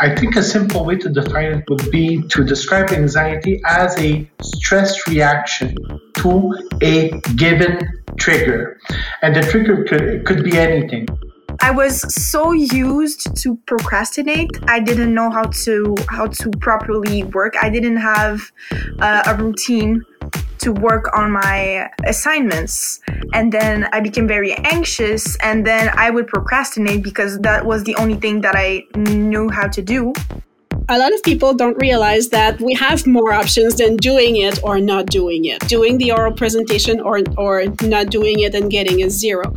I think a simple way to define it would be to describe anxiety as a stress reaction to a given trigger. And the trigger could, could be anything. I was so used to procrastinate. I didn't know how to how to properly work. I didn't have uh, a routine to work on my assignments. And then I became very anxious and then I would procrastinate because that was the only thing that I knew how to do. A lot of people don't realize that we have more options than doing it or not doing it. Doing the oral presentation or, or not doing it and getting a zero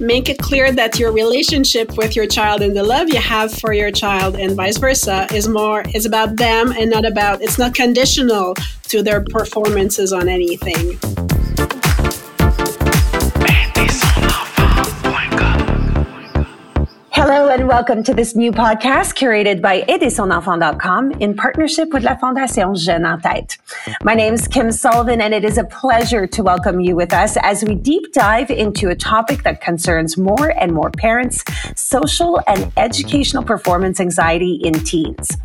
make it clear that your relationship with your child and the love you have for your child and vice versa is more is about them and not about it's not conditional to their performances on anything. Welcome to this new podcast curated by AiderSonEnfant.com in partnership with La Fondation Jeunes en Tête. My name is Kim Sullivan and it is a pleasure to welcome you with us as we deep dive into a topic that concerns more and more parents, social and educational performance anxiety in teens.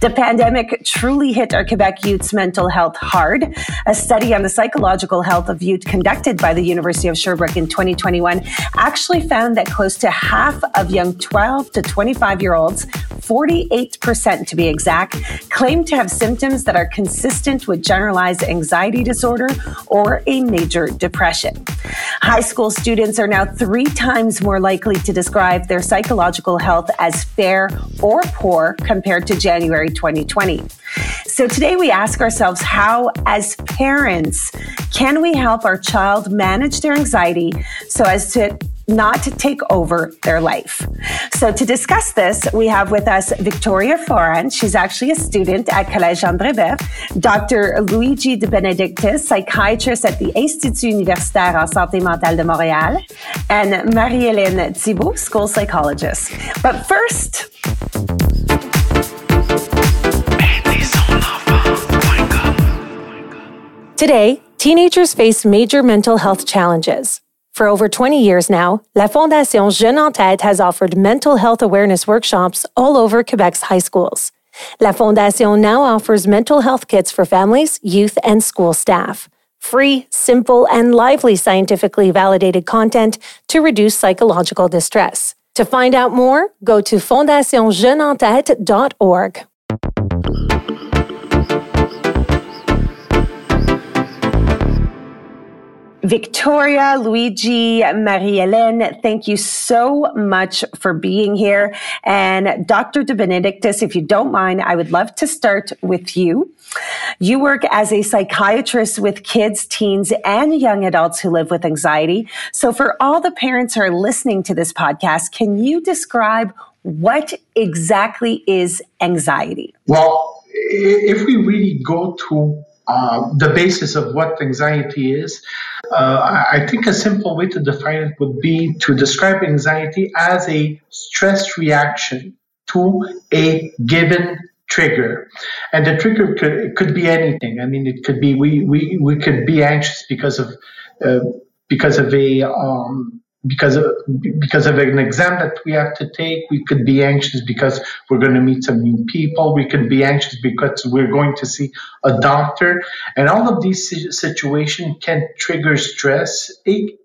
The pandemic truly hit our Quebec youth's mental health hard. A study on the psychological health of youth conducted by the University of Sherbrooke in 2021 actually found that close to half of young 12 to 25 year olds, 48% to be exact, claim to have symptoms that are consistent with generalized anxiety disorder or a major depression. High school students are now three times more likely to describe their psychological health as fair or poor compared to January 2020. So today we ask ourselves how, as parents, can we help our child manage their anxiety so as to not to take over their life. So to discuss this, we have with us Victoria Foran. She's actually a student at Collège André Bert. Dr. Luigi De Benedictis, psychiatrist at the Institut Universitaire en Santé Mentale de Montréal, and Marie-Hélène Thibault, school psychologist. But first, Today, teenagers face major mental health challenges. For over 20 years now, La Fondation Jeunes en Tête has offered mental health awareness workshops all over Quebec's high schools. La Fondation now offers mental health kits for families, youth, and school staff. Free, simple, and lively scientifically validated content to reduce psychological distress. To find out more, go to fondationjeuneentête.org. Victoria, Luigi, Marie-Hélène, thank you so much for being here. And Dr. De Benedictis, if you don't mind, I would love to start with you. You work as a psychiatrist with kids, teens, and young adults who live with anxiety. So for all the parents who are listening to this podcast, can you describe what exactly is anxiety? Well, if we really go to uh, the basis of what anxiety is. Uh, I think a simple way to define it would be to describe anxiety as a stress reaction to a given trigger. And the trigger could, could be anything. I mean, it could be we, we, we could be anxious because of uh, because of a um, because of, because of an exam that we have to take. We could be anxious because we're going to meet some new people. We could be anxious because we're going to see a doctor. And all of these situations can trigger stress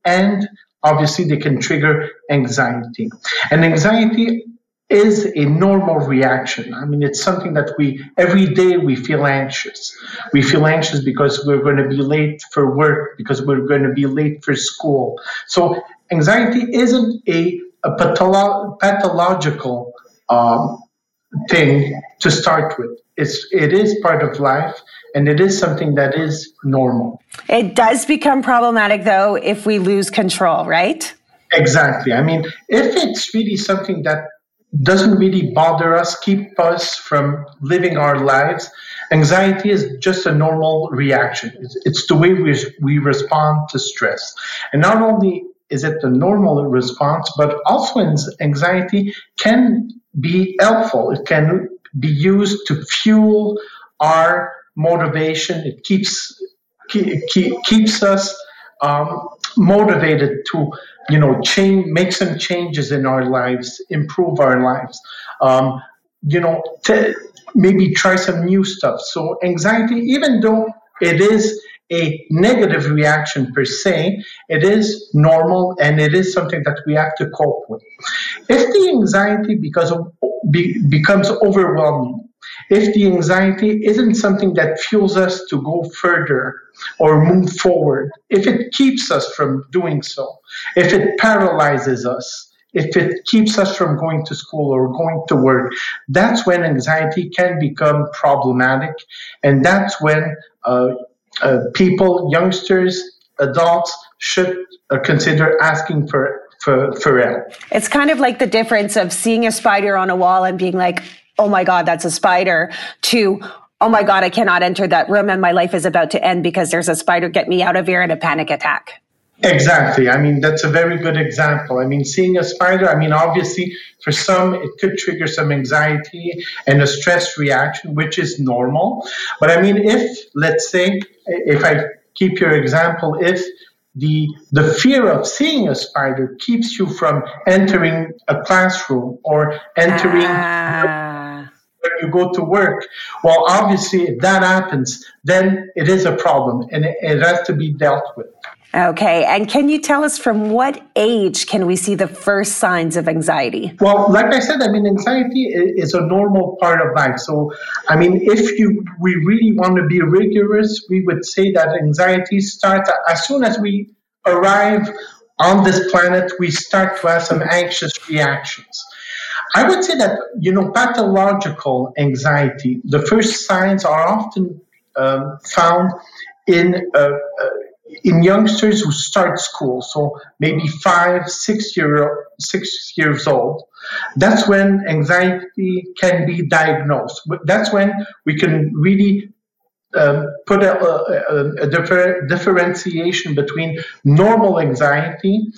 and obviously they can trigger anxiety. And anxiety is a normal reaction. I mean, it's something that we, every day we feel anxious. We feel anxious because we're going to be late for work, because we're going to be late for school. So anxiety isn't a, a patholo- pathological um, thing to start with. It's, it is part of life and it is something that is normal. It does become problematic though if we lose control, right? Exactly. I mean, if it's really something that doesn't really bother us, keep us from living our lives. Anxiety is just a normal reaction. It's, it's the way we, we respond to stress. And not only is it the normal response, but also anxiety can be helpful. It can be used to fuel our motivation. It keeps, keep, keeps us um, motivated to you know change make some changes in our lives improve our lives um, you know, maybe try some new stuff. So anxiety, even though it is a negative reaction per se, it is normal and it is something that we have to cope with. If the anxiety because of, be, becomes overwhelming, if the anxiety isn't something that fuels us to go further or move forward, if it keeps us from doing so, if it paralyzes us, if it keeps us from going to school or going to work, that's when anxiety can become problematic. And that's when uh, uh, people, youngsters, adults should uh, consider asking for, for, for help. It's kind of like the difference of seeing a spider on a wall and being like, oh my God, that's a spider, to, oh my God, I cannot enter that room and my life is about to end because there's a spider. Get me out of here and a panic attack. Exactly. I mean, that's a very good example. I mean, seeing a spider, I mean, obviously, for some, it could trigger some anxiety and a stress reaction, which is normal. But I mean, if, let's say, if I keep your example, if the, the fear of seeing a spider keeps you from entering a classroom or entering ah. when you go to work, well, obviously, if that happens, then it is a problem and it, it has to be dealt with. Okay. And can you tell us from what age can we see the first signs of anxiety? Well, like I said, I mean, anxiety is a normal part of life. So, I mean, if you we really want to be rigorous, we would say that anxiety starts as soon as we arrive on this planet, we start to have some anxious reactions. I would say that, you know, pathological anxiety, the first signs are often um, found in uh, uh, in youngsters who start school, so maybe five, six year six years old, that's when anxiety can be diagnosed. That's when we can really um, put a, a, a differ, differentiation between normal anxiety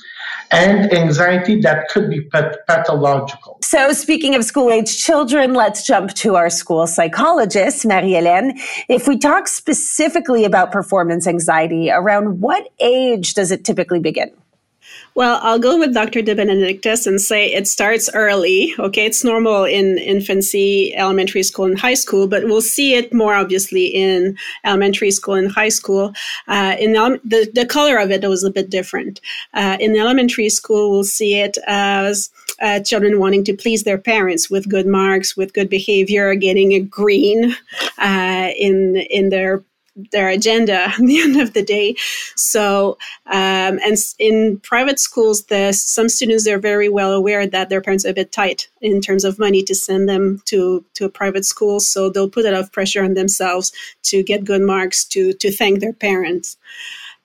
and anxiety that could be pathological. So, speaking of school age children, let's jump to our school psychologist, Marie Hélène. If we talk specifically about performance anxiety, around what age does it typically begin? Well, I'll go with Dr. De Benedictis and say it starts early. Okay, it's normal in infancy, elementary school, and high school, but we'll see it more obviously in elementary school and high school. Uh, in the, the color of it was a bit different. Uh, in elementary school, we'll see it as uh, children wanting to please their parents with good marks, with good behavior, getting a green uh, in in their their agenda at the end of the day. So, um, and in private schools, the, some students are very well aware that their parents are a bit tight in terms of money to send them to, to a private school. So they'll put a lot of pressure on themselves to get good marks to, to thank their parents.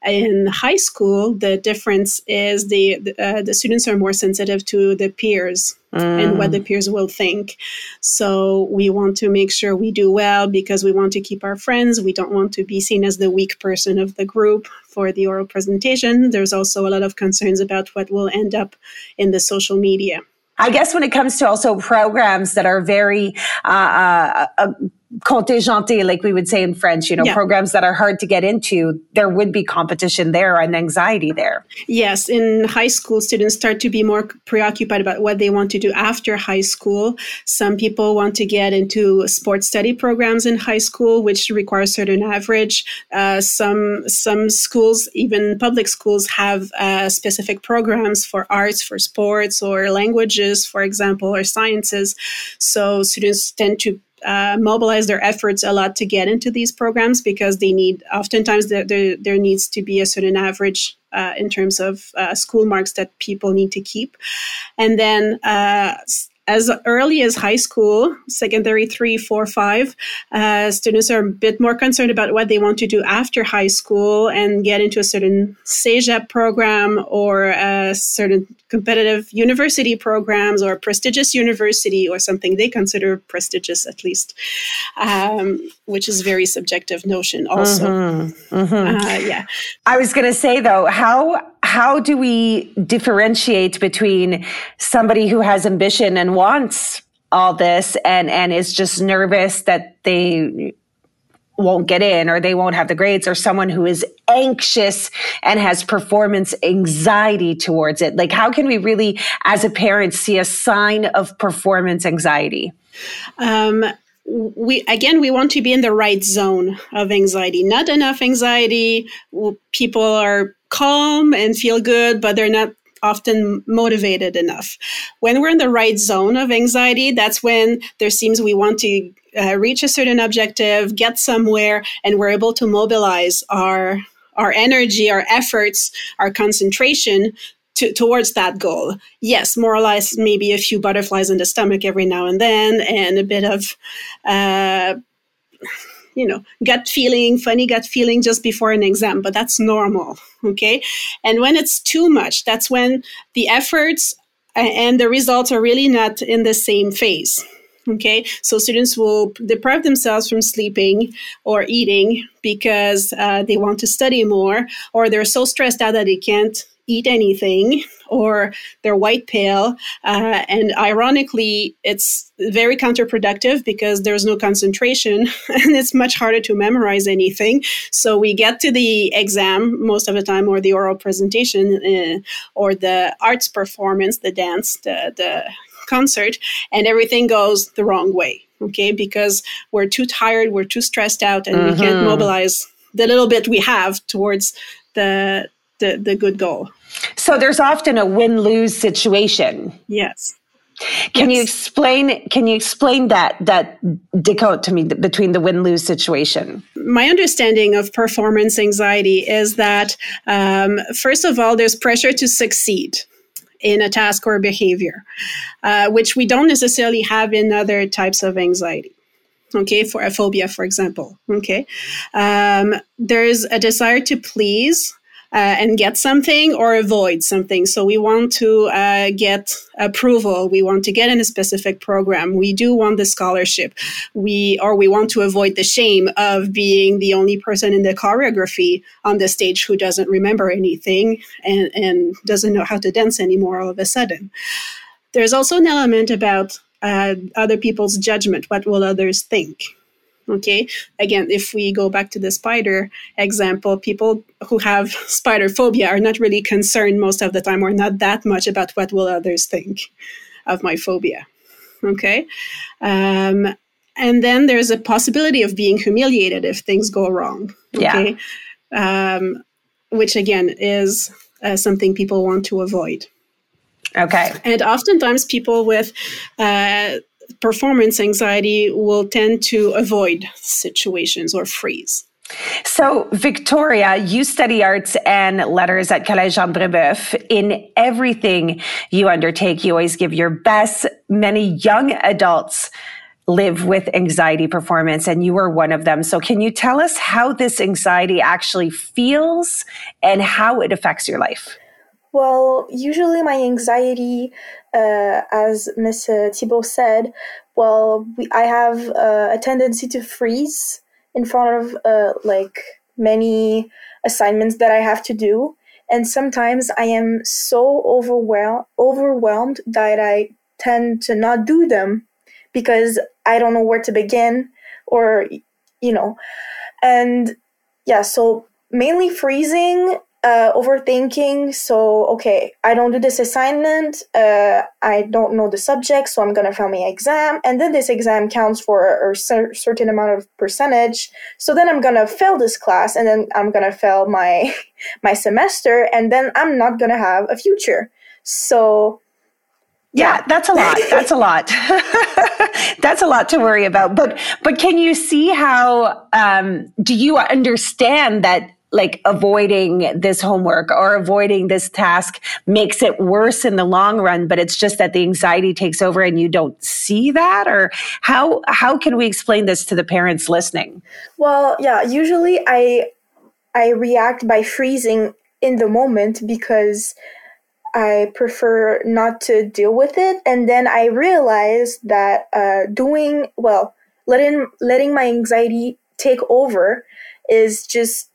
In high school, the difference is the uh, the students are more sensitive to the peers mm. and what the mm. peers will think. So we want to make sure we do well because we want to keep our friends. We don't want to be seen as the weak person of the group for the oral presentation. There's also a lot of concerns about what will end up in the social media. I guess when it comes to also programs that are very uh, uh, uh contingenté, like we would say in French, you know, yeah. programs that are hard to get into, there would be competition there and anxiety there. Yes. In high school, students start to be more preoccupied about what they want to do after high school. Some people want to get into sports study programs in high school, which require a certain average. Uh, some, some schools, even public schools, have uh, specific programs for arts, for sports, or languages, for example, or sciences. So students tend to uh, mobilize their efforts a lot to get into these programs because they need oftentimes there, there, there needs to be a certain average uh, in terms of uh, school marks that people need to keep. And then uh, as early as high school, secondary three, four, five, uh, students are a bit more concerned about what they want to do after high school and get into a certain CEGEP program or a certain competitive university programs or prestigious university or something they consider prestigious at least, um, which is very subjective notion also. Mm-hmm. Mm-hmm. Uh, yeah. I was going to say though, how how do we differentiate between somebody who has ambition and wants all this and and is just nervous that they won't get in or they won't have the grades or someone who is anxious and has performance anxiety towards it? Like how can we really as a parent see a sign of performance anxiety? Um, we again we want to be in the right zone of anxiety not enough anxiety. People are calm and feel good but they're not often motivated enough when we're in the right zone of anxiety that's when there seems we want to uh, reach a certain objective get somewhere and we're able to mobilize our our energy our efforts our concentration to, towards that goal. Yes, more or less, maybe a few butterflies in the stomach every now and then, and a bit of, uh, you know, gut feeling, funny gut feeling just before an exam, but that's normal. Okay. And when it's too much, that's when the efforts and the results are really not in the same phase. Okay, so students will deprive themselves from sleeping or eating because uh, they want to study more, or they're so stressed out that they can't eat anything or they're white pale. Uh, and ironically, it's very counterproductive because there's no concentration and it's much harder to memorize anything. So we get to the exam most of the time, or the oral presentation, uh, or the arts performance, the dance, the, the concert, and everything goes the wrong way. Okay, because we're too tired, we're too stressed out, and mm-hmm. we can't mm-hmm. mobilize the little bit we have towards the the, the good goal. So there's often a win lose situation. Yes. Can yes. you explain? Can you explain that that decode to me between the win lose situation? My understanding of performance anxiety is that um, first of all, there's pressure to succeed in a task or behavior, uh, which we don't necessarily have in other types of anxiety okay for a phobia for example okay um, there's a desire to please and get something or avoid something. So we want to uh, get approval. We want to get in a specific program. We do want the scholarship. We or we want to avoid the shame of being the only person in the choreography on the stage who doesn't remember anything and, and doesn't know how to dance anymore all of a sudden. There's also an element about uh, other people's judgment. What will others think? Okay. Again, if we go back to the spider example, people who have spider phobia are not really concerned most of the time or not that much about what will others think of my phobia. Okay. Um, and then there's a possibility of being humiliated if things go wrong. Okay. Yeah. Um, which again is uh, something people want to avoid. Okay. And oftentimes people with uh, performance anxiety will tend to avoid situations or freeze. So, Victoria, you study arts and letters at Collège Jean Brebeuf. In everything you undertake, you always give your best. Many young adults live with anxiety performance, and you are one of them. So, can you tell us how this anxiety actually feels and how it affects your life? Well, usually my anxiety, uh, as Ms. Thibault said, well, we, I have uh, a tendency to freeze in front of uh, like many assignments that I have to do, and sometimes I am so overwhelmed overwhelmed that I tend to not do them because I don't know where to begin, or you know, and yeah, so mainly freezing uh, overthinking. So, okay, I don't do this assignment. Uh, I don't know the subject, so I'm gonna fail my exam, and then this exam counts for a, cer- certain amount of percentage. So then I'm gonna fail this class, and then I'm gonna fail my my semester, and then I'm not gonna have a future. So. Yeah, yeah that's a lot. That's a lot. that's a lot to worry about. But but can you see how um, do you understand that like avoiding this homework or avoiding this task makes it worse in the long run but it's just that the anxiety takes over and you don't see that or how how can we explain this to the parents listening well yeah usually i i react by freezing in the moment because I prefer not to deal with it. And then I realized that uh, doing well, letting letting my anxiety take over is just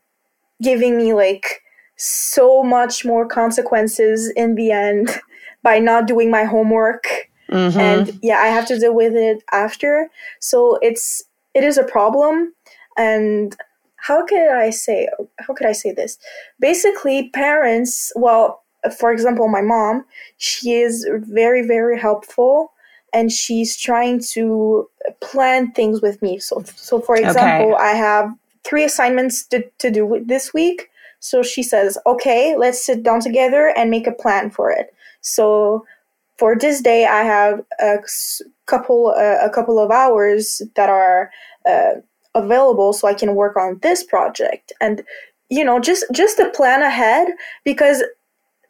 giving me like so much more consequences in the end by not doing my homework mm-hmm. and yeah i have to deal with it after so it's it is a problem and how could i say how could i say this basically parents well for example my mom she is very very helpful and she's trying to plan things with me. So, so for example, okay. I have three assignments to, to do this week. So she says, okay, let's sit down together and make a plan for it. So for this day, I have a couple uh, a couple of hours that are uh, available, so I can work on this project. And you know, just just to plan ahead because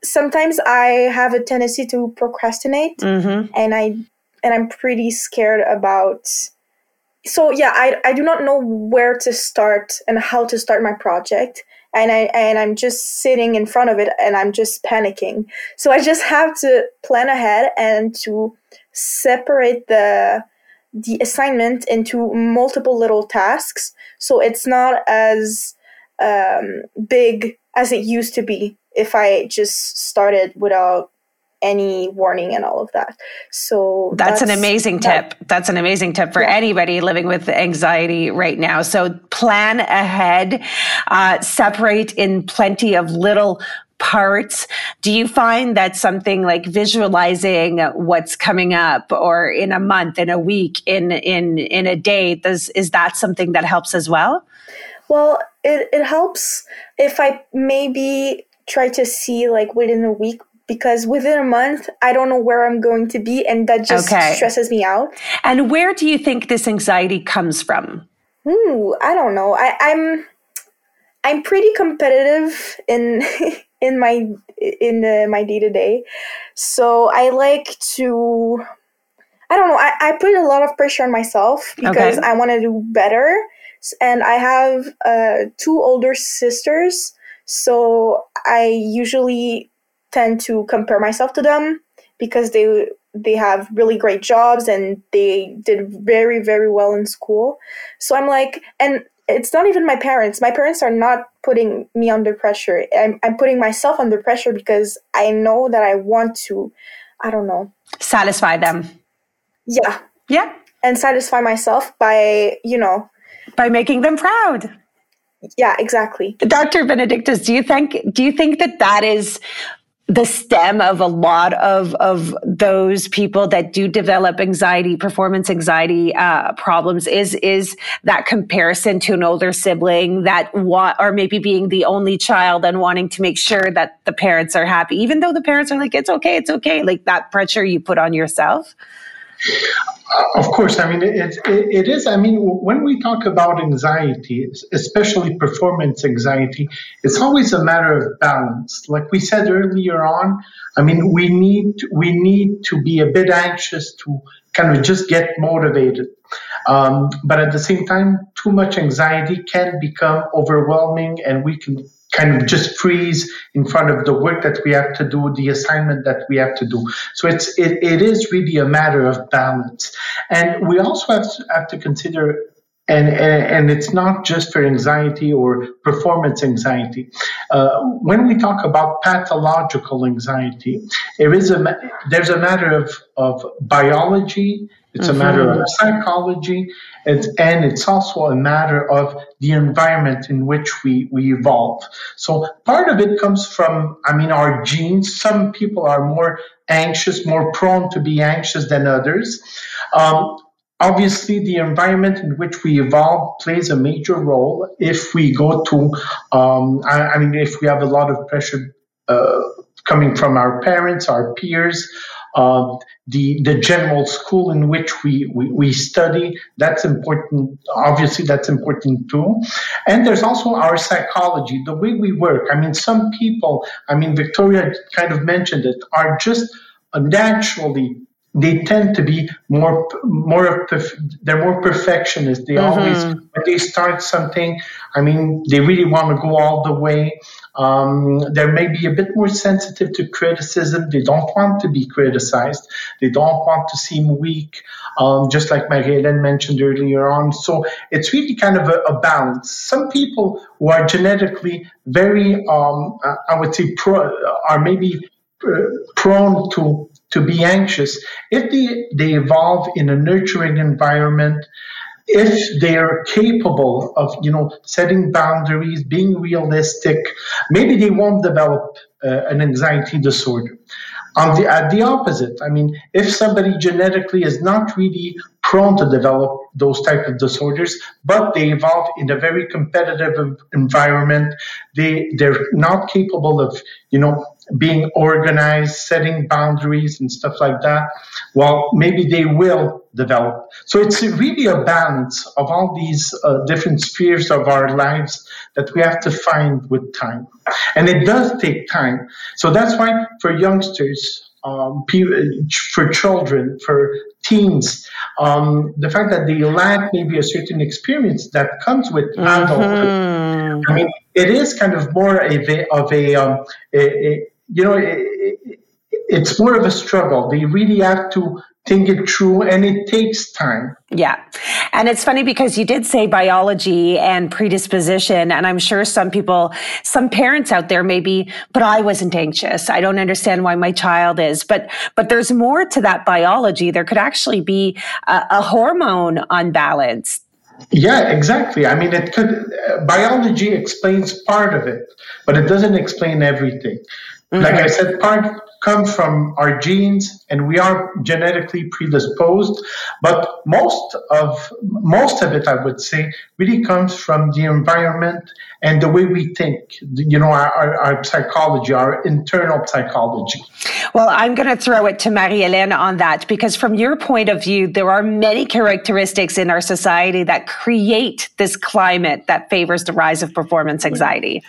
sometimes I have a tendency to procrastinate, mm-hmm. and I and I'm pretty scared about. So yeah, I I do not know where to start and how to start my project and I and I'm just sitting in front of it and I'm just panicking. So I just have to plan ahead and to separate the the assignment into multiple little tasks so it's not as um, big as it used to be if I just started without any warning and all of that. So that's, that's an amazing that, tip. That's an amazing tip for yeah. anybody living with anxiety right now. So plan ahead, uh, separate in plenty of little parts. Do you find that something like visualizing what's coming up or in a month, in a week, in in in a day, does is that something that helps as well? Well, it, it helps if I maybe try to see like within a week because within a month I don't know where I'm going to be and that just okay. stresses me out. And where do you think this anxiety comes from? Ooh, I don't know. I, I'm I'm pretty competitive in in my in the, my day to day, so I like to. I don't know. I, I put a lot of pressure on myself because okay. I want to do better, and I have uh, two older sisters, so I usually tend to compare myself to them because they they have really great jobs and they did very very well in school. So i'm like and it's not even my parents. My parents are not putting me under pressure. I'm, I'm putting myself under pressure because i know that i want to i don't know. Satisfy them. Yeah. Yeah. And satisfy myself by you know. By making them proud. Yeah exactly. Dr Benedictis do you think do you think that that is the stem of a lot of of those people that do develop anxiety performance anxiety uh, problems is is that comparison to an older sibling that want or maybe being the only child and wanting to make sure that the parents are happy even though the parents are like it's okay it's okay like that pressure you put on yourself of course, I mean it, it, it is. I mean, when we talk about anxiety, especially performance anxiety, it's always a matter of balance. Like we said earlier on, I mean, we need we need to be a bit anxious to kind of just get motivated. Um, but at the same time, too much anxiety can become overwhelming, and we can kind of just freeze in front of the work that we have to do, the assignment that we have to do. So it's it, it is really a matter of balance, and we also have to, have to consider. And, and, and it's not just for anxiety or performance anxiety. Uh, when we talk about pathological anxiety, there is a there's a matter of, of biology it's mm-hmm. a matter of psychology, it's, and it's also a matter of the environment in which we, we evolve. So part of it comes from, I mean, our genes. Some people are more anxious, more prone to be anxious than others. Um, obviously, the environment in which we evolve plays a major role. If we go to, um, I, I, mean, if we have a lot of pressure uh, coming from our parents, our peers, uh, the the general school in which we, we, we study that's important obviously that's important too and there's also our psychology the way we work i mean some people i mean victoria kind of mentioned it are just naturally they tend to be more more they're more perfectionist. They mm-hmm. always when they start something i mean they really want to go all the way. Um, they may be a bit more sensitive to criticism. They don't want to be criticized. They don't want to seem weak um, just like Marie-Hélène mentioned earlier on. So it's really kind of a, a balance. Some people who are genetically very um, i would say pro, are maybe uh, prone to to be anxious, if they, they evolve in a nurturing environment, if they are capable of, you know, setting boundaries, being realistic, maybe they won't develop uh, an anxiety disorder. on the at the opposite i mean if somebody genetically is not really prone to develop those type of disorders but they evolve in a very competitive environment they they're not capable of you know being organized setting boundaries and stuff like that well maybe they will develop so it's really a balance of all these uh, different spheres of our lives that we have to find with time and it does take time so that's why for youngsters um, for children, for teens, um, the fact that they lack maybe a certain experience that comes with mm-hmm. adulthood. I mean, it is kind of more of a, of a, um, a, a you know, it, it's more of a struggle. They really have to think it through and it takes time. Yeah. And it's funny because you did say biology and predisposition. And I'm sure some people, some parents out there maybe, but I wasn't anxious. I don't understand why my child is. But, but there's more to that biology. There could actually be a, a hormone unbalance. Yeah, exactly. I mean, it could, uh, biology explains part of it, but it doesn't explain everything. Mm-hmm. Like I said, part comes from our genes and we are genetically predisposed but most of most of it i would say really comes from the environment and the way we think you know our, our, our psychology our internal psychology well i'm going to throw it to marie-hélène on that because from your point of view there are many characteristics in our society that create this climate that favors the rise of performance anxiety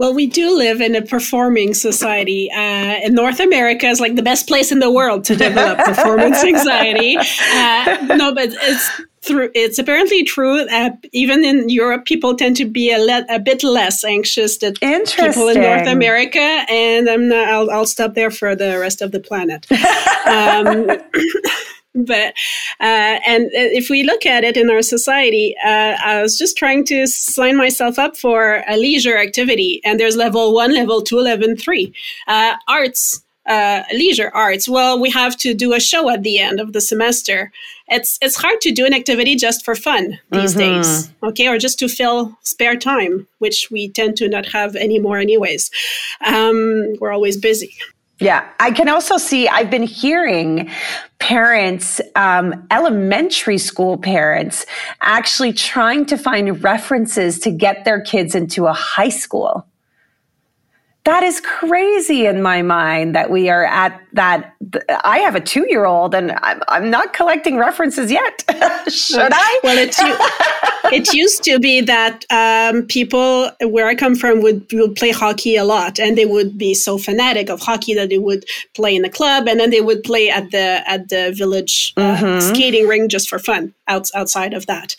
well, we do live in a performing society. Uh, and North America is like the best place in the world to develop performance anxiety. Uh, no, but it's through. It's apparently true. that even in Europe, people tend to be a, le- a bit less anxious than people in North America. And I'm not. I'll, I'll stop there for the rest of the planet. Um, but uh, and uh, if we look at it in our society uh, i was just trying to sign myself up for a leisure activity and there's level one level two level three uh, arts uh, leisure arts. Well we have to do a show at the end of the semester. It's it's hard to do an activity just for fun these mm-hmm. days okay or just to fill spare time which we tend to not have anymore anyways. Um, we're always busy yeah, I can also see, I've been hearing parents, um, elementary school parents, actually trying to find references to get their kids into a high school. That is crazy in my mind that we are at that. I have a two year old and I'm, I'm not collecting references yet. Should I? Well, it's, it used to be that um, people where I come from would, would play hockey a lot, and they would be so fanatic of hockey that they would play in the club, and then they would play at the at the village uh, mm-hmm. skating rink just for fun out, outside of that.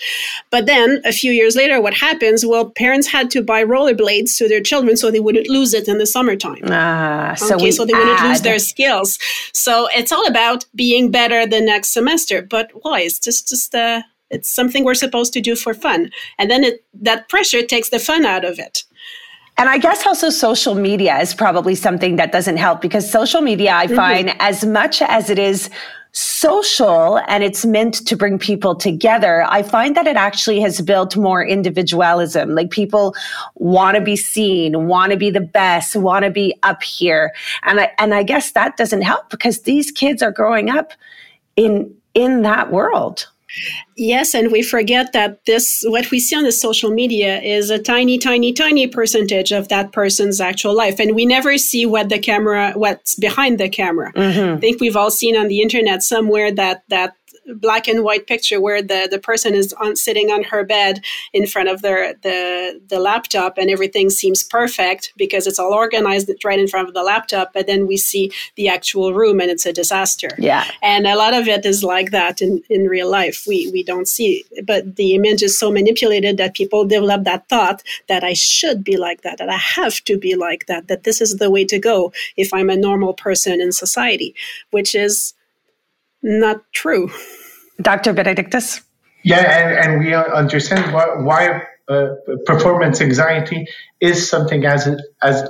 But then a few years later, what happens? Well, parents had to buy rollerblades to their children so they wouldn't lose it in the summertime. Ah, so okay, so they add. wouldn't lose their skills. So it's all about being better the next semester. But why? It's just just uh, it's something we're supposed to do for fun. And then it, that pressure takes the fun out of it. And I guess also social media is probably something that doesn't help because social media, I mm-hmm. find, as much as it is social and it's meant to bring people together, I find that it actually has built more individualism. Like people want to be seen, want to be the best, want to be up here. And I, and I guess that doesn't help because these kids are growing up in, in that world. Yes, and we forget that this, what we see on the social media is a tiny, tiny, tiny percentage of that person's actual life. And we never see what the camera, what's behind the camera. Mm-hmm. I think we've all seen on the internet somewhere that, that black and white picture where the, the person is on, sitting on her bed in front of their, the, the laptop and everything seems perfect because it's all organized right in front of the laptop. But then we see the actual room and it's a disaster. Yeah. And a lot of it is like that in, in real life. We, we don't see, but the image is so manipulated that people develop that thought that I should be like that, that I have to be like that, that this is the way to go if I'm a normal person in society, which is not true. Dr. Benedictis? Yeah, and, and we understand why, why uh, performance anxiety is something as as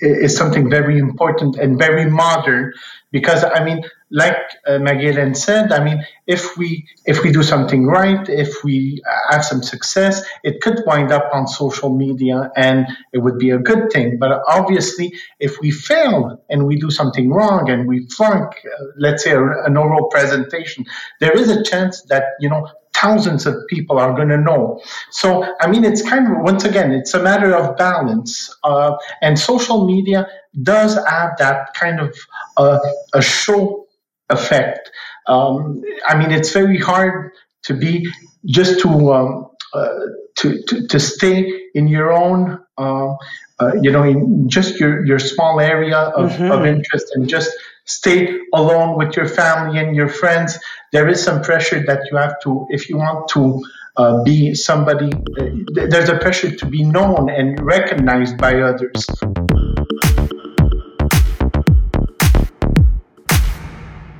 is something very important and very modern because I mean, like uh, Marie-Hélène said, I mean, if we if we do something right, if we have some success, it could wind up on social media, and it would be a good thing. But obviously, if we fail and we do something wrong and we flunk, uh, let's say, a, an oral presentation, there is a chance that you know thousands of people are going to know. So, I mean, it's kind of, once again, it's a matter of balance. Uh, and social media does have that kind of uh, a show effect. Um, I mean, it's very hard to be just to, um, uh, to, to, to, stay in your own, uh, uh, you know, in just your, your small area of, mm-hmm. of interest and just stay alone with your family and your friends. There is some pressure that you have to, if you want to uh, be somebody, uh, there's a pressure to be known and recognized by others.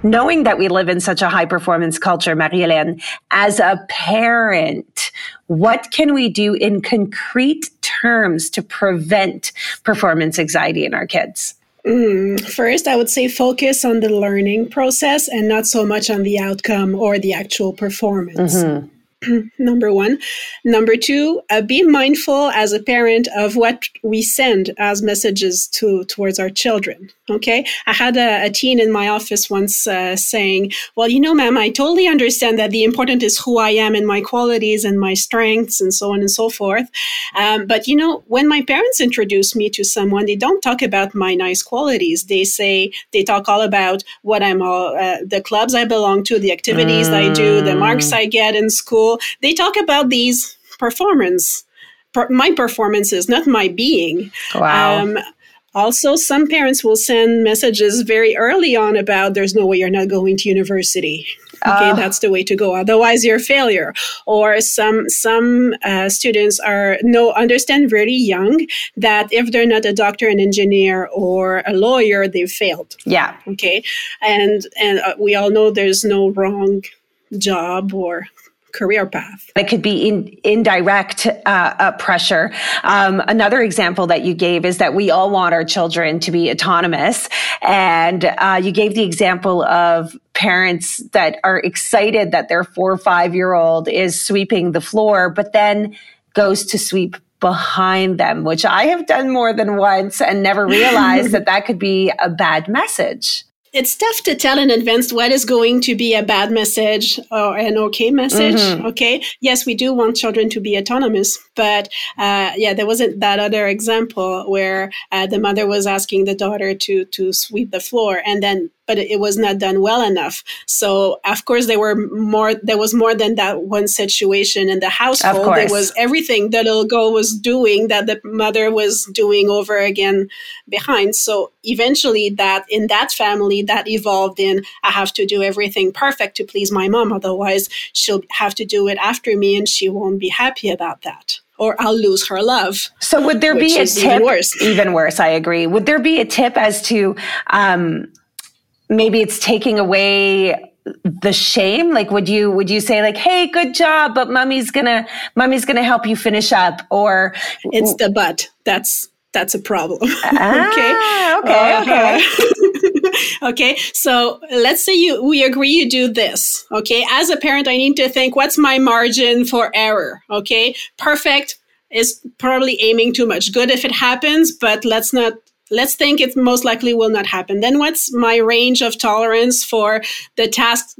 Knowing that we live in such a high performance culture, Marie-Hélène, as a parent, what can we do in concrete terms to prevent performance anxiety in our kids? Mm, first, I would say focus on the learning process and not so much on the outcome or the actual performance. Mm-hmm. number one. Number two, uh, be mindful as a parent of what we send as messages to towards our children. Okay, I had a, a teen in my office once uh, saying, "Well, you know, ma'am, I totally understand that the important is who I am and my qualities and my strengths and so on and so forth. Um, but you know, when my parents introduce me to someone, they don't talk about my nice qualities. They say they talk all about what I'm all uh, the clubs I belong to, the activities mm. I do, the marks I get in school." They talk about these performance, per, my performances, not my being. Wow. Um, also, some parents will send messages very early on about there's no way you're not going to university. Okay, uh, that's the way to go. Otherwise, you're a failure. Or some some uh, students are no understand very young that if they're not a doctor, an engineer, or a lawyer, they've failed. Yeah. Okay, and and uh, we all know there's no wrong job or career path. It could be in, indirect uh, uh, pressure. Um, another example that you gave is that we all want our children to be autonomous. And uh, you gave the example of parents that are excited that their four or five year old is sweeping the floor, but then goes to sweep behind them, which I have done more than once and never realized that that could be a bad message it's tough to tell in advance what is going to be a bad message or an okay message. Mm-hmm. Okay. Yes, we do want children to be autonomous, but uh, yeah, there wasn't that other example where uh, the mother was asking the daughter to to sweep the floor, and then but it was not done well enough. So of course there were more. There was more than that one situation in the household. There was everything that little girl was doing that the mother was doing over again behind. So eventually, that in that family that evolved in I have to do everything perfect to please my mom. Otherwise, she'll have to do it after me, and she won't be happy about that or I'll lose her love. So would there be a tip? Even worse. even worse. I agree. Would there be a tip as to um, maybe it's taking away the shame? Like would you would you say like hey good job but mommy's gonna mommy's gonna help you finish up or it's the but. That's that's a problem. Ah, okay. okay okay. Okay so let's say you we agree you do this okay? As a parent i need to think what's my margin for error okay? Perfect is probably aiming too much. Good if it happens but let's not let's think it most likely will not happen. Then what's my range of tolerance for the task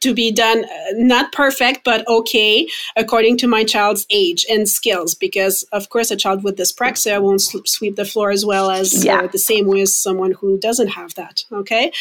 to be done? Uh, not perfect, but okay, according to my child's age and skills. Because of course, a child with dyspraxia won't sweep the floor as well as uh, yeah. uh, the same way as someone who doesn't have that. Okay.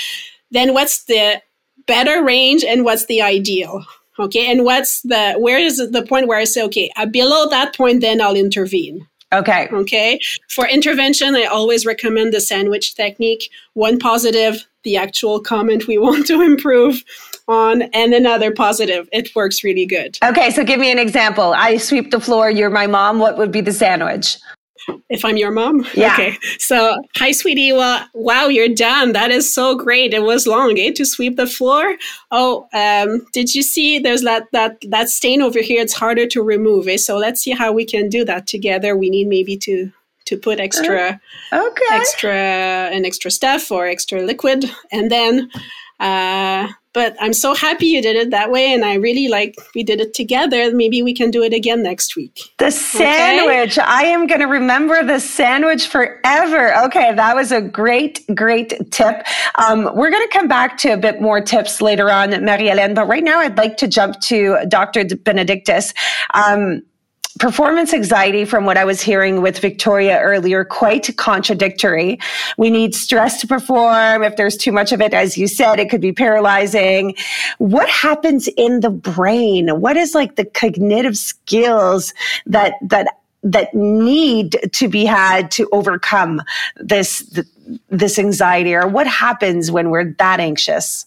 Then what's the better range and what's the ideal? Okay. And what's the, where is the point where I say, okay, uh, below that point, then I'll intervene. Okay. Okay. For intervention, I always recommend the sandwich technique. One positive, the actual comment we want to improve on, and another positive. It works really good. Okay. So give me an example. I sweep the floor. You're my mom. What would be the sandwich? If I'm your mom. Yeah. Okay. So, hi, sweetie. Well, wow, you're done. That is so great. It was long, eh, to sweep the floor. Oh, um, did you see? There's that that that stain over here. It's harder to remove. Eh? So let's see how we can do that together. We need maybe to to put extra, okay, extra, an extra stuff or extra liquid, and then. Uh, but I'm so happy you did it that way, and I really like we did it together. Maybe we can do it again next week. The sandwich. Okay? I am going to remember the sandwich forever. Okay, that was a great, great tip. Um, we're going to come back to a bit more tips later on, Marie-Hélène, but right now I'd like to jump to Dr. Benedictis. Um, performance anxiety, from what I was hearing with Victoria earlier, quite contradictory. We need stress to perform. If there's too much of it, as you said, it could be paralyzing. What happens in the brain? What is like the cognitive skills that, that, that need to be had to overcome this, this anxiety or what happens when we're that anxious?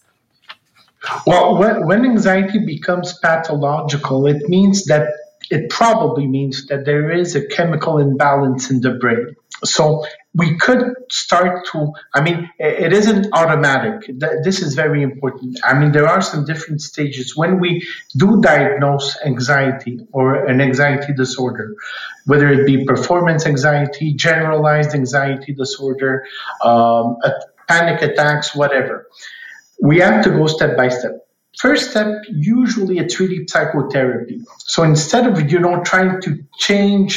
Well, when, when anxiety becomes pathological, it means that it probably means that there is a chemical imbalance in the brain. So we could start to, I mean, it isn't automatic. This is very important. I mean, there are some different stages. When we do diagnose anxiety or an anxiety disorder, whether it be performance anxiety, generalized anxiety disorder, um, panic attacks, whatever, we have to go step by step first step usually it's really psychotherapy. So instead of you know trying to change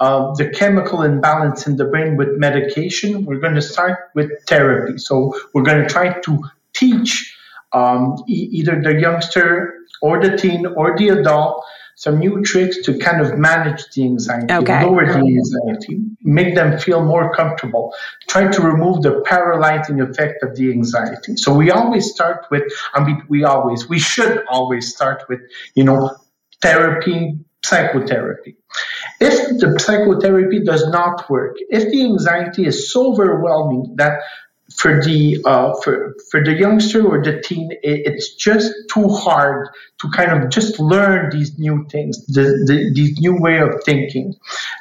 uh, the chemical imbalance in the brain with medication we're going to start with therapy. So we're going to try to teach um, e- either the youngster or the teen or the adult some new tricks to kind of manage the anxiety, okay. lower the anxiety, make them feel more comfortable, try to remove the paralyzing effect of the anxiety. So we always start with, I mean, we always, we should always start with, you know, therapy, psychotherapy. If the psychotherapy does not work, if the anxiety is so overwhelming that for the uh, for for the youngster or the teen, it, it's just too hard to kind of just learn these new things, the, the these new way of thinking.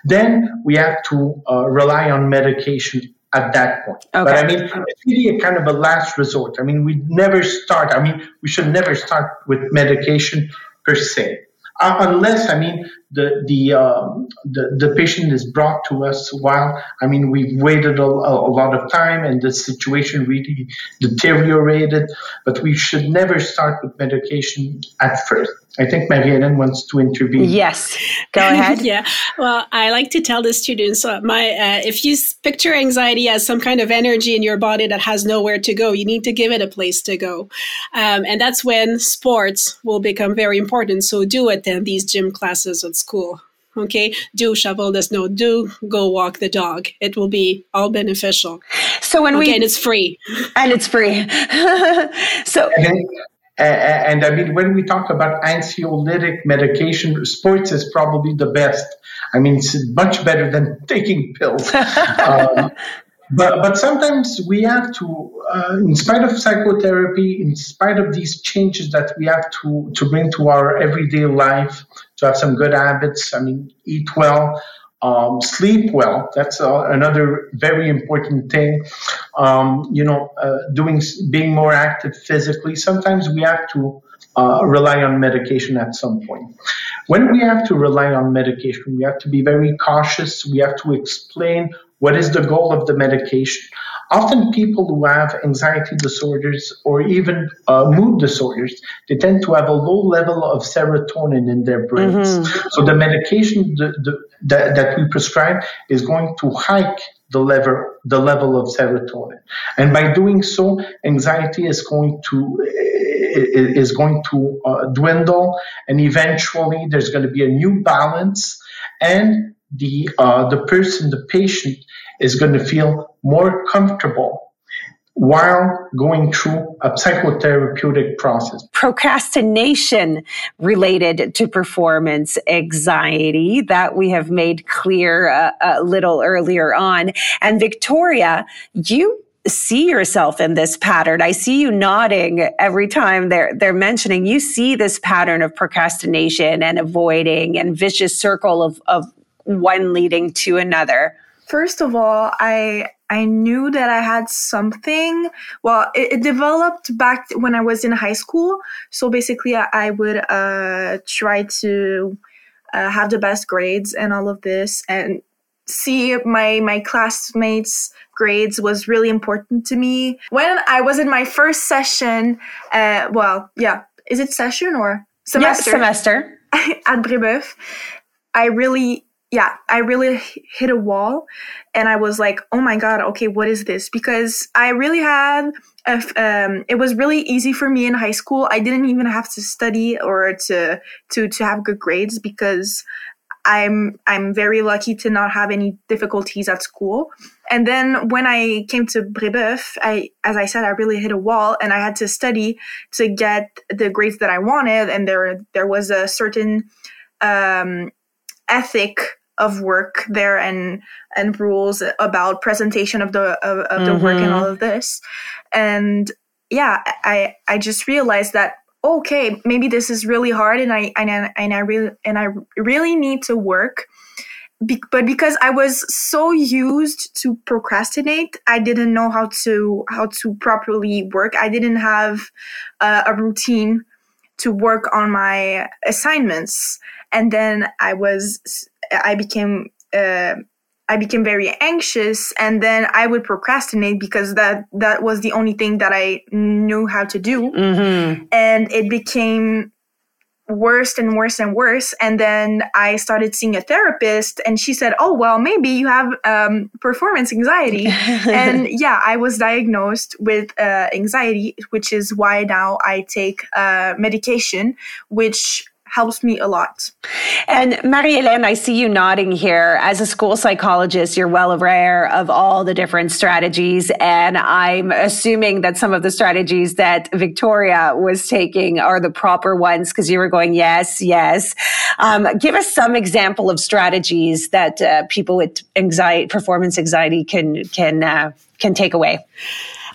Then we have to uh, rely on medication at that point. Okay. But I mean, it's really a kind of a last resort. I mean, we never start. I mean, we should never start with medication per se. Uh, unless I mean the the, um, the the patient is brought to us while I mean we've waited a, a, lot of time and the situation really deteriorated, but we should never start with medication at first. I think Marie-Hélène wants to intervene. Yes, go ahead. yeah, well, I like to tell the students uh, my uh, if you picture anxiety as some kind of energy in your body that has nowhere to go, you need to give it a place to go, um, and that's when sports will become very important. So do attend these gym classes at school. Okay, do shovel the snow. Do go walk the dog. It will be all beneficial. So when okay, we and it's free, and it's free. so and, and, I mean, when we talk about anxiolytic medication, sports is probably the best. I mean, it's much better than taking pills. um, but but sometimes we have to, uh, in spite of psychotherapy, in spite of these changes that we have to to bring to our everyday life, to have some good habits. I mean, eat well, um, sleep well. That's uh, another very important thing. Um, you know, uh, doing being more active physically. Sometimes we have to uh, rely on medication at some point. When we have to rely on medication, we have to be very cautious. We have to explain what is the goal of the medication. Often, people who have anxiety disorders or even uh, mood disorders, they tend to have a low level of serotonin in their brains. Mm-hmm. So, the medication the, the, that, that we prescribe is going to hike the level the level of serotonin, and by doing so, anxiety is going to is going to uh, dwindle, and eventually there's going to be a new balance, and the uh, the person, the patient, is going to feel more comfortable while going through a psychotherapeutic process. Procrastination related to performance anxiety that we have made clear a, a little earlier on. And Victoria, you see yourself in this pattern. I see you nodding every time they're they're mentioning you see this pattern of procrastination and avoiding and vicious circle of, of one leading to another. First of all, I I knew that I had something. Well, it, it developed back when I was in high school. So basically, I, I would uh, try to uh, have the best grades and all of this, and see my my classmates grades was really important to me when i was in my first session uh well yeah is it session or semester yeah, semester at Brébeuf i really yeah, I really hit a wall and I was like, oh my God, okay, what is this? Because I really had, a, um, it was really easy for me in high school. I didn't even have to study or to, to, to have good grades because I'm, I'm very lucky to not have any difficulties at school. And then when I came to Brébeuf, I, as I said, I really hit a wall and I had to study to get the grades that I wanted. And there, there was a certain, um, ethic of work there and and rules about presentation of the of, of the mm-hmm. work and mm-hmm. all of this and yeah i i just realized that okay maybe this is really hard and i and I, and I really and i really need to work Be- but because i was so used to procrastinate i didn't know how to how to properly work i didn't have uh, a routine to work on my assignments and then i was I became uh, I became very anxious, and then I would procrastinate because that that was the only thing that I knew how to do, mm-hmm. and it became worse and worse and worse. And then I started seeing a therapist, and she said, "Oh well, maybe you have um, performance anxiety." and yeah, I was diagnosed with uh, anxiety, which is why now I take uh, medication, which helps me a lot. And Marie-Hélène, I see you nodding here. As a school psychologist, you're well aware of all the different strategies. And I'm assuming that some of the strategies that Victoria was taking are the proper ones because you were going, yes, yes. Um, give us some example of strategies that uh, people with anxiety, performance anxiety can, can, uh, can take away.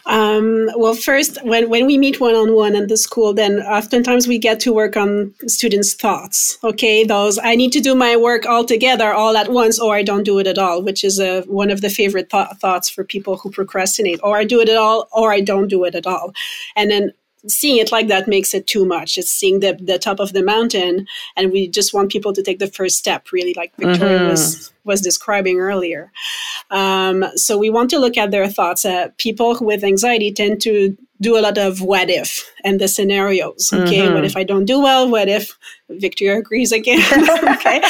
Um, well, first, when, when we meet one on one at the school, then oftentimes we get to work on students' thoughts. Okay, those I need to do my work all together, all at once, or I don't do it at all, which is a, one of the favorite th- thoughts for people who procrastinate. Or I do it at all, or I don't do it at all. And then seeing it like that makes it too much. It's seeing the, the top of the mountain, and we just want people to take the first step, really, like Victoria mm-hmm. was was describing earlier. Um, so we want to look at their thoughts. Uh, people with anxiety tend to do a lot of what if and the scenarios. Okay, mm-hmm. what if I don't do well? What if Victoria agrees again? okay,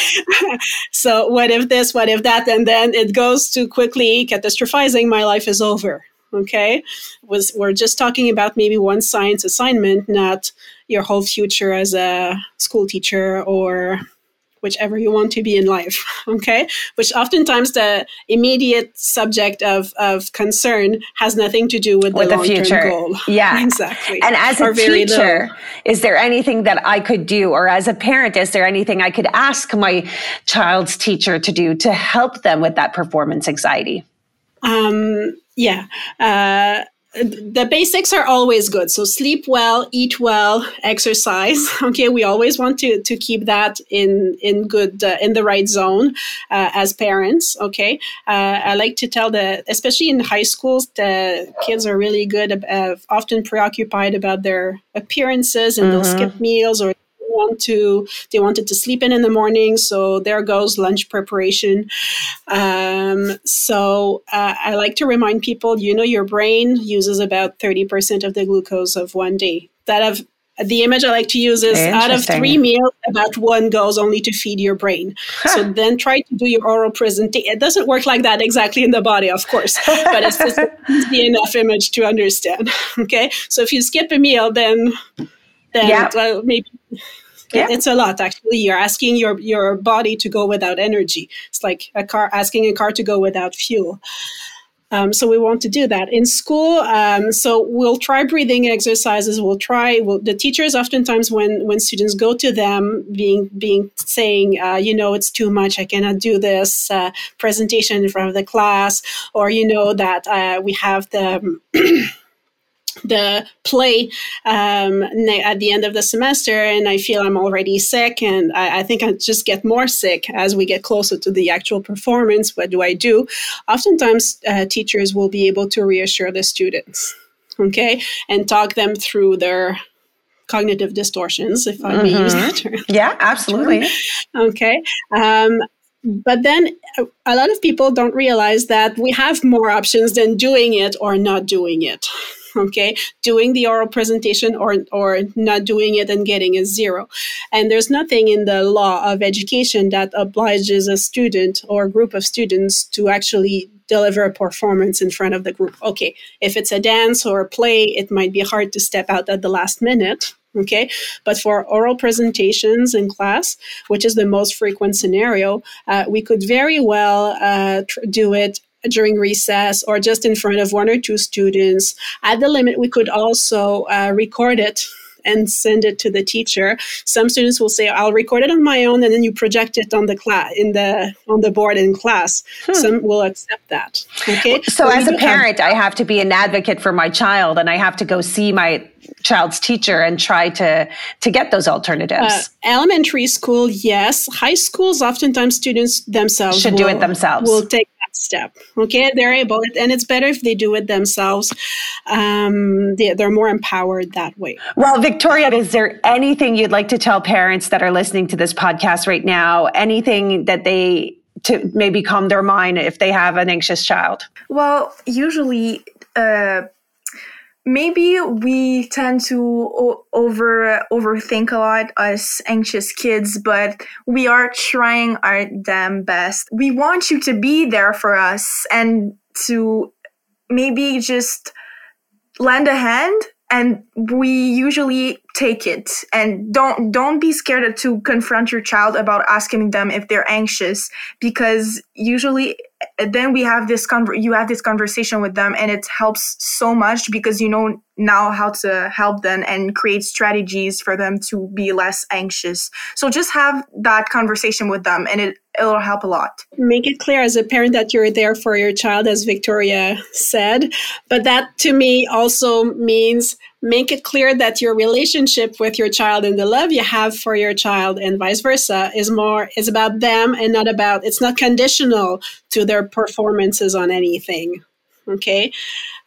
so what if this? What if that? And then it goes too quickly, catastrophizing. My life is over okay? Was we're just talking about maybe one science assignment not your whole future as a school teacher or whichever you want to be in life okay? Which oftentimes the immediate subject of, of concern has nothing to do with, with the, the future. goal. Yeah. Exactly. And as a teacher is there anything that i could do? Or as a parent is there anything i could ask my child's teacher to do to help them with that performance anxiety? Um, yeah. Uh, the basics are always good. So sleep well, eat well, exercise. Okay, we always want to to keep that in in good uh, in the right zone uh, as parents. Okay, uh, I like to tell the especially in high schools, the kids are really good, uh, often preoccupied about their appearances and mm-hmm. they'll skip meals or want to they wanted to sleep in in the morning so there goes lunch preparation um, so uh, i like to remind people you know your brain uses about 30% of the glucose of one day that of the image I like to use is out of three meals, about one goes only to feed your brain. Huh. So then try to do your oral presentation. It doesn't work like that exactly in the body, of course, but it's just easy enough image to understand. Okay. So if you skip a meal, then, then yeah. maybe yeah. It's a lot actually. You're asking your your body to go without energy. It's like a car asking a car to go without fuel. Um, so we want to do that in school. Um, so we'll try breathing exercises. We'll try. We'll, the teachers oftentimes, when when students go to them, being being saying, uh, you know, it's too much. I cannot do this uh, presentation in front of the class, or you know that uh, we have the the play um, at the end of the semester and I feel I'm already sick and I, I, think I just get more sick as we get closer to the actual performance. What do I do? Oftentimes, uh, teachers will be able to reassure the students, okay, and talk them through their cognitive distortions, if I mm-hmm. may use mm-hmm. that term. Yeah, absolutely. okay. Um, but then a lot of people don't realize that we have more options than doing it or not doing it okay? Doing the oral presentation or or not doing it and getting a zero. And there's nothing in the law of education that obliges a student or a group of students to actually deliver a performance in front of the group. Okay if it's a dance or a play it might be hard to step out at the last minute okay? But for oral presentations in class which is the most frequent scenario uh, we could very well uh, tr- do it during recess or just in front of one or two students. At the limit, we could also uh, record it and send it to the teacher. Some students will say, "I'll record it on my own," and then you project it on the class in the on the board in class. Hmm. Some will accept that. Okay. So, as a parent, have- I have to be an advocate for my child, and I have to go see my child's teacher and try to to get those alternatives. Uh, elementary school, yes. High schools, oftentimes students themselves should will, do it themselves. Will take step. Okay, they're able, and it's better if they do it themselves. Um, they, they're more empowered that way. Well, Victoria, is there anything you'd like to tell parents that are listening to this podcast right now? Anything that they to maybe calm their mind if they have an anxious child? Well, usually. Uh, maybe we tend to over overthink a lot us anxious kids but we are trying our damn best. We want you to be there for us and to maybe just lend a hand and we usually take it. And don't don't be scared to confront your child about asking them if they're anxious because usually then we have this conver- you have this conversation with them and it helps so much because you know now how to help them and create strategies for them to be less anxious. So just have that conversation with them and it it'll help a lot. Make it clear as a parent that you're there for your child as victoria said. But that to me also means make it clear that your relationship with your child and the love you have for your child and vice versa is more is about them and not about it's not conditional to their performances on anything okay?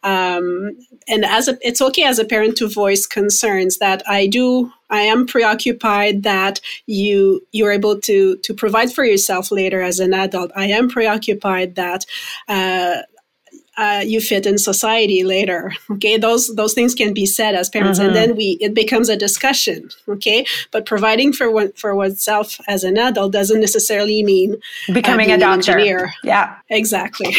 Um, and as a, it's okay as a parent to voice concerns that i do i am preoccupied that you you're able to to provide for yourself later as an adult. I am preoccupied that uh, uh, you fit in society later. Okay, those those things can be said as parents, mm-hmm. and then we it becomes a discussion. Okay, but providing for one for oneself as an adult doesn't necessarily mean uh, becoming uh, a doctor. Engineer. Yeah, exactly.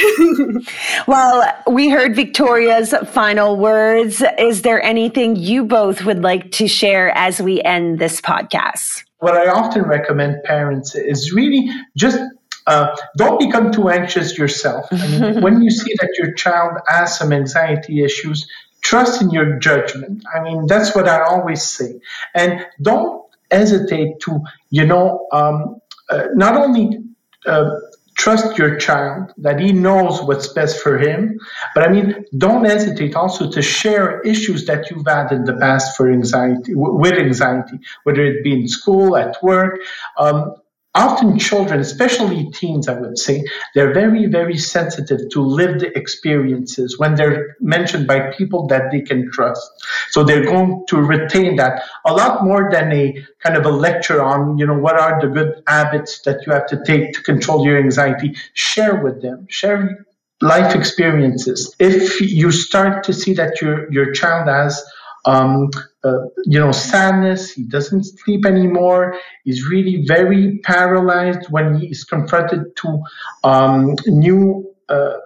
well, we heard Victoria's final words. Is there anything you both would like to share as we end this podcast? What I often recommend parents is really just uh, don't become too anxious yourself. I mean, when you see that your child has some anxiety issues, trust in your judgment. I mean, that's what I always say. And don't hesitate to, you know, um, uh, not only uh, trust your child that he knows what's best for him, but I mean, don't hesitate also to share issues that you've had in the past for anxiety, with anxiety, whether it be in school, at work. Um, often children, especially teens, I would say, they're very, very sensitive to lived experiences when they're mentioned by people that they can trust. So they're going to retain that a lot more than a kind of a lecture on, you know, what are the good habits that you have to take to control your anxiety. Share with them, share life experiences. If you start to see that your, your child has um, uh, you know, sadness. He doesn't sleep anymore. He's really very paralyzed when he is confronted to um, new uh,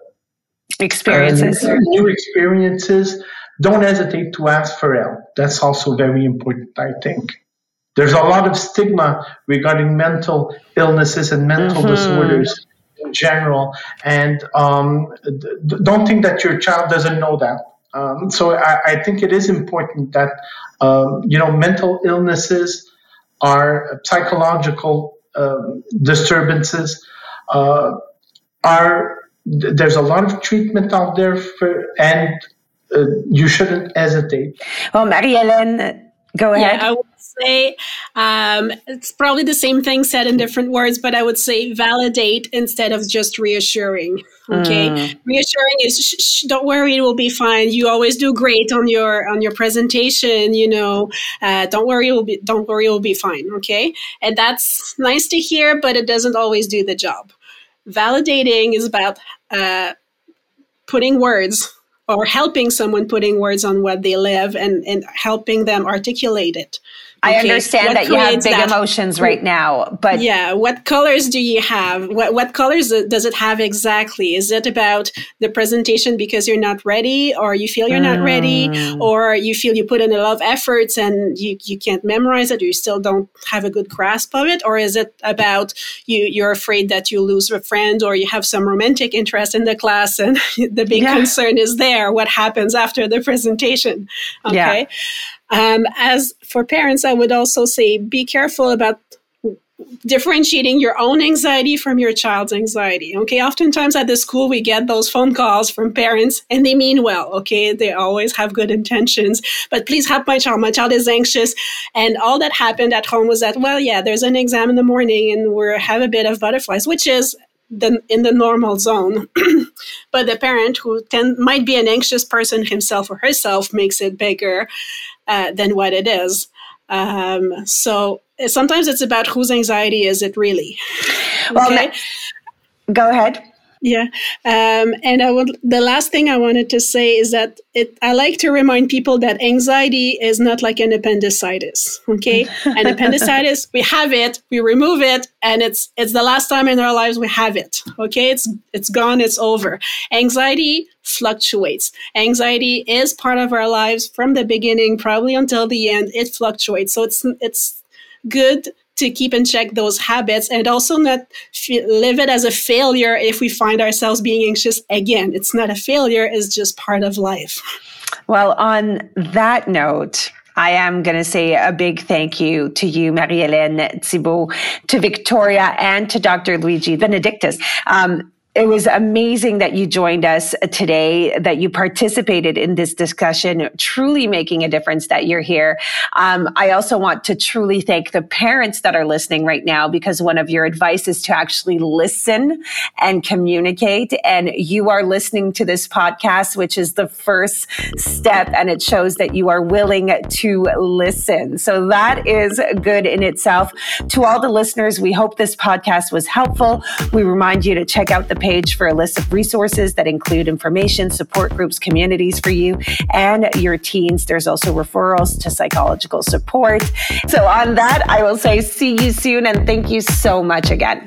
experiences. Uh, new experiences. Don't hesitate to ask for help. That's also very important, I think. There's a lot of stigma regarding mental illnesses and mental mm-hmm. disorders in general, and um, don't think that your child doesn't know that um, so I, I, think it is important that um, you know mental illnesses are psychological um, disturbances uh, are there's a lot of treatment out there for and uh, you shouldn't hesitate. Well, Marie-Hélène, go ahead. Yeah, I would say um, it's probably the same thing said in different words, but I would say validate instead of just reassuring. Okay, mm. reassuring is sh- sh- don't worry, it will be fine. You always do great on your on your presentation. You know, uh, don't worry, it will be don't worry, it will be fine. Okay, and that's nice to hear, but it doesn't always do the job. Validating is about uh, putting words or helping someone putting words on what they live and, and helping them articulate it. I understand what that you have big that? emotions right now, but yeah, what colors do you have? What what colors does it have exactly? Is it about the presentation because you're not ready, or you feel you're mm. not ready, mm. or you feel you put in a lot of efforts and you you can't memorize it, or you still don't have a good grasp of it, or is it about you you're afraid that you lose a friend, or you have some romantic interest in the class, and the big yeah. concern is there what happens after the presentation? Okay. Yeah. Um, as for parents, I would also say be careful about differentiating your own anxiety from your child's anxiety. Okay, oftentimes at the school we get those phone calls from parents and they mean well. Okay, they always have good intentions, but please help my child. My child is anxious, and all that happened at home was that well, yeah, there's an exam in the morning and we have a bit of butterflies, which is the, in the normal zone. but the parent who tend, might be an anxious person himself or herself makes it bigger uh, than what it is. Um, so sometimes it's about whose anxiety is it really. Well, okay? go ahead. Yeah, um, and I would. The last thing I wanted to say is that it. I like to remind people that anxiety is not like an appendicitis. Okay, an appendicitis, we have it, we remove it, and it's it's the last time in our lives we have it. Okay, it's it's gone, it's over. Anxiety fluctuates. Anxiety is part of our lives from the beginning, probably until the end. It fluctuates, so it's it's good to keep in check those habits and also not f- live it as a failure if we find ourselves being anxious again. It's not a failure, it's just part of life. Well, on that note, I am going to say a big thank you to you, Marie-Hélène Thibault, to Victoria, and to Dr. Luigi Benedictis. Um, it was amazing that you joined us today, that you participated in this discussion, truly making a difference that you're here. Um, I also want to truly thank the parents that are listening right now because one of your advice is to actually listen and communicate. And you are listening to this podcast, which is the first step. And it shows that you are willing to listen. So that is good in itself. To all the listeners, we hope this podcast was helpful. We remind you to check out the page for a list of resources that include information, support groups, communities for you and your teens. There's also referrals to psychological support. So, on that, I will say see you soon and thank you so much again.